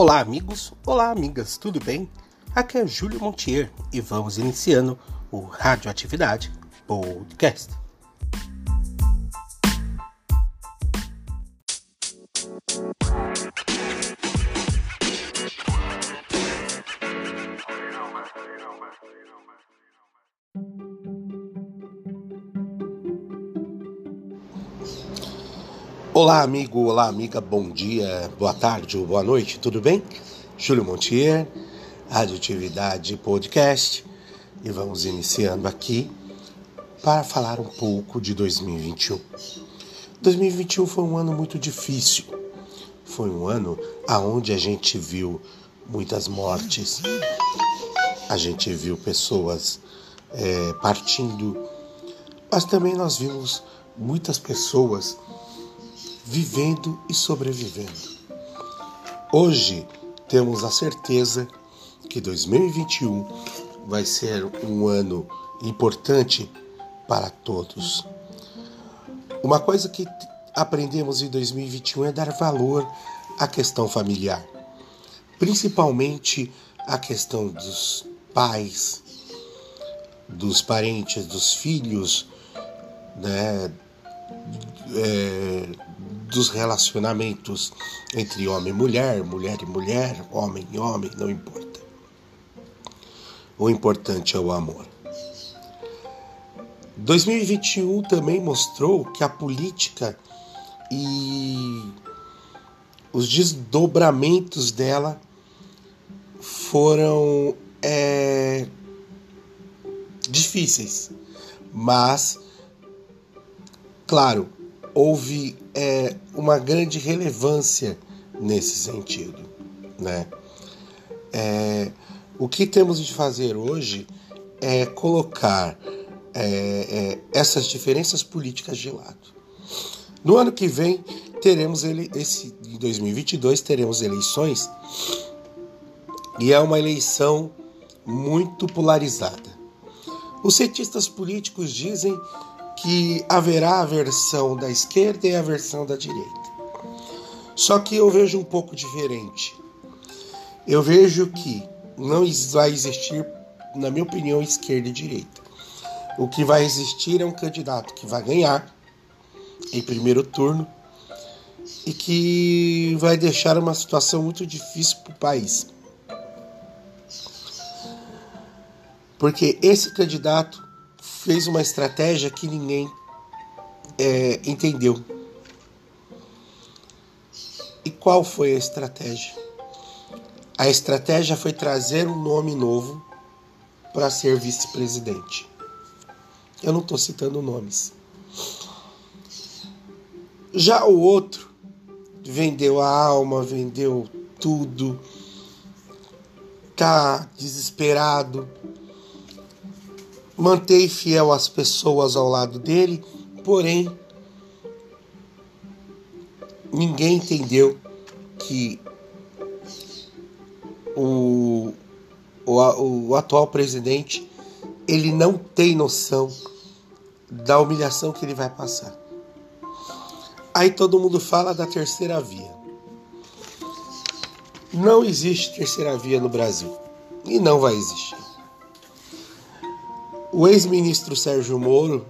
Olá, amigos, olá, amigas, tudo bem? Aqui é Júlio Montier e vamos iniciando o Radioatividade Podcast. Olá, amigo, olá, amiga, bom dia, boa tarde ou boa noite, tudo bem? Júlio Montier, Radioatividade Podcast, e vamos iniciando aqui para falar um pouco de 2021. 2021 foi um ano muito difícil, foi um ano aonde a gente viu muitas mortes, a gente viu pessoas é, partindo, mas também nós vimos muitas pessoas vivendo e sobrevivendo. Hoje temos a certeza que 2021 vai ser um ano importante para todos. Uma coisa que aprendemos em 2021 é dar valor à questão familiar, principalmente a questão dos pais, dos parentes, dos filhos, né, é, dos relacionamentos entre homem e mulher, mulher e mulher, homem e homem, não importa. O importante é o amor. 2021 também mostrou que a política e os desdobramentos dela foram é, difíceis, mas, claro, houve é, uma grande relevância nesse sentido. Né? É, o que temos de fazer hoje é colocar é, é essas diferenças políticas de lado. No ano que vem teremos ele, esse em 2022 teremos eleições e é uma eleição muito polarizada. Os cientistas políticos dizem que haverá a versão da esquerda e a versão da direita. Só que eu vejo um pouco diferente. Eu vejo que não vai existir, na minha opinião, esquerda e direita. O que vai existir é um candidato que vai ganhar em primeiro turno e que vai deixar uma situação muito difícil para o país. Porque esse candidato fez uma estratégia que ninguém é, entendeu. E qual foi a estratégia? A estratégia foi trazer um nome novo para ser vice-presidente. Eu não estou citando nomes. Já o outro vendeu a alma, vendeu tudo, tá desesperado, manteve fiel as pessoas ao lado dele, porém ninguém entendeu que o, o, o atual presidente ele não tem noção da humilhação que ele vai passar. Aí todo mundo fala da terceira via. Não existe terceira via no Brasil e não vai existir. O ex-ministro Sérgio Moro,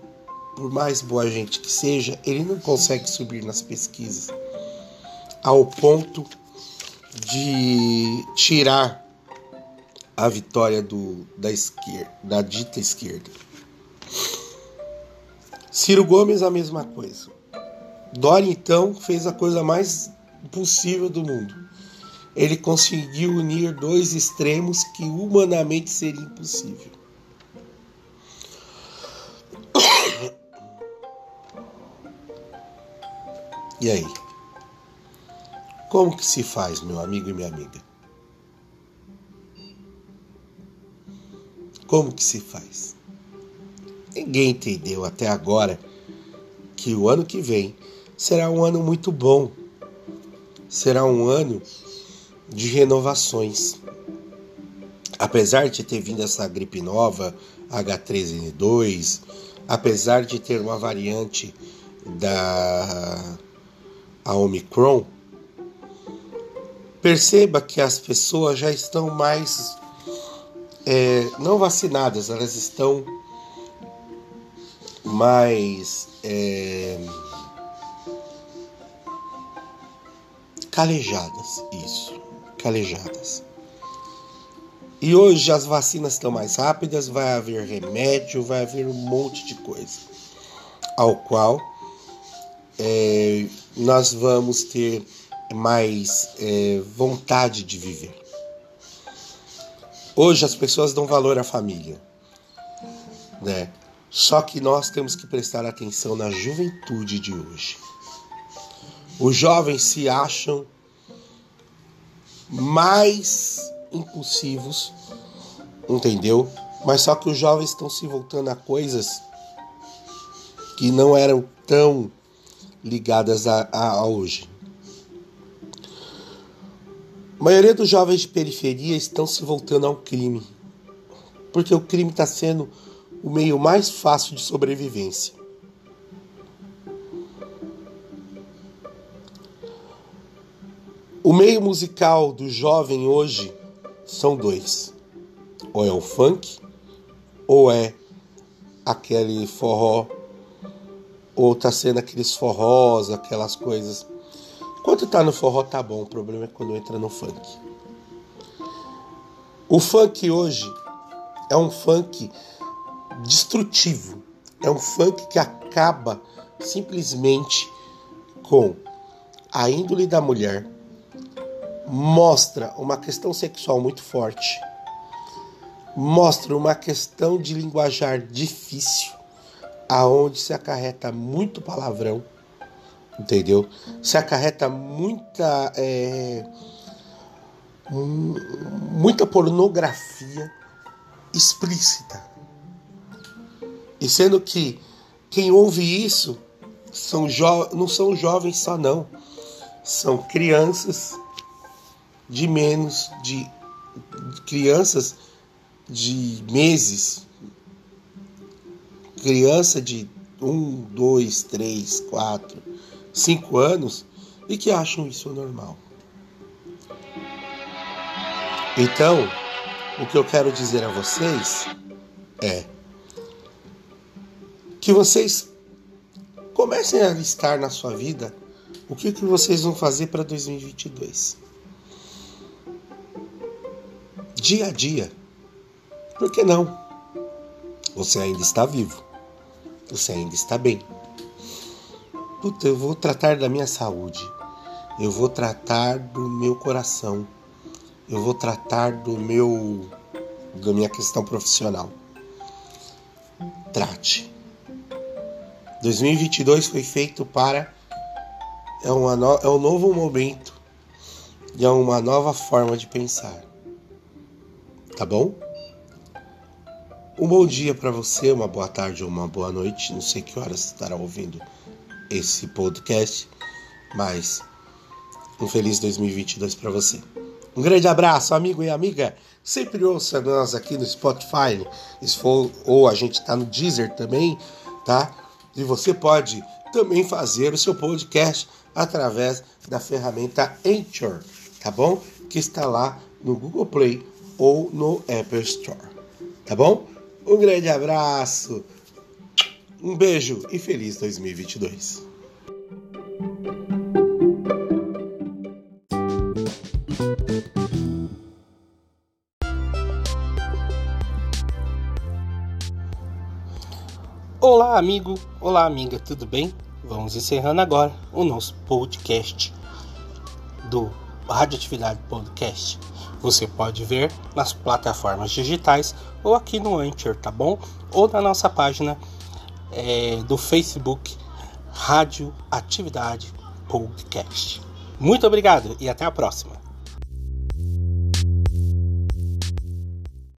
por mais boa gente que seja, ele não consegue subir nas pesquisas ao ponto de tirar a vitória do, da esquerda, da dita esquerda. Ciro Gomes a mesma coisa. Dória então fez a coisa mais possível do mundo. Ele conseguiu unir dois extremos que humanamente seria impossível. E aí? Como que se faz, meu amigo e minha amiga? Como que se faz? Ninguém entendeu até agora que o ano que vem será um ano muito bom. Será um ano de renovações. Apesar de ter vindo essa gripe nova, H3N2, apesar de ter uma variante da a Omicron, perceba que as pessoas já estão mais é, não vacinadas, elas estão mais é, calejadas, isso, calejadas. E hoje as vacinas estão mais rápidas, vai haver remédio, vai haver um monte de coisa, ao qual é, nós vamos ter mais é, vontade de viver. Hoje as pessoas dão valor à família, né? Só que nós temos que prestar atenção na juventude de hoje. Os jovens se acham mais impulsivos, entendeu? Mas só que os jovens estão se voltando a coisas que não eram tão ligadas a, a, a hoje. A maioria dos jovens de periferia estão se voltando ao crime, porque o crime está sendo o meio mais fácil de sobrevivência. O meio musical do jovem hoje são dois: ou é o funk, ou é aquele forró, ou tá sendo aqueles forrós, aquelas coisas Enquanto tá no forró tá bom, o problema é quando entra no funk. O funk hoje é um funk destrutivo. É um funk que acaba simplesmente com a índole da mulher, mostra uma questão sexual muito forte, mostra uma questão de linguajar difícil, aonde se acarreta muito palavrão entendeu? Se acarreta muita é, muita pornografia explícita. E sendo que quem ouve isso são não são jovens só não, são crianças de menos de crianças de meses, criança de um, dois, três, quatro, cinco anos e que acham isso normal. Então, o que eu quero dizer a vocês é que vocês comecem a listar na sua vida o que, que vocês vão fazer para 2022. Dia a dia. Por que não? Você ainda está vivo. Você ainda está bem. Puta, eu vou tratar da minha saúde. Eu vou tratar do meu coração. Eu vou tratar do meu da minha questão profissional. Trate. 2022 foi feito para é, uma no, é um novo momento e é uma nova forma de pensar. Tá bom? Um bom dia para você, uma boa tarde ou uma boa noite. Não sei que horas estará ouvindo esse podcast, mas um feliz 2022 para você. Um grande abraço, amigo e amiga. Sempre ouça nós aqui no Spotify, for, ou a gente está no Deezer também, tá? E você pode também fazer o seu podcast através da ferramenta Anchor, tá bom? Que está lá no Google Play ou no Apple Store, tá bom? Um grande abraço. Um beijo e feliz 2022. Olá, amigo. Olá, amiga. Tudo bem? Vamos encerrando agora o nosso podcast do Radioatividade Podcast. Você pode ver nas plataformas digitais ou aqui no Anchor, tá bom? Ou na nossa página é, do Facebook Rádio Atividade Podcast. Muito obrigado e até a próxima.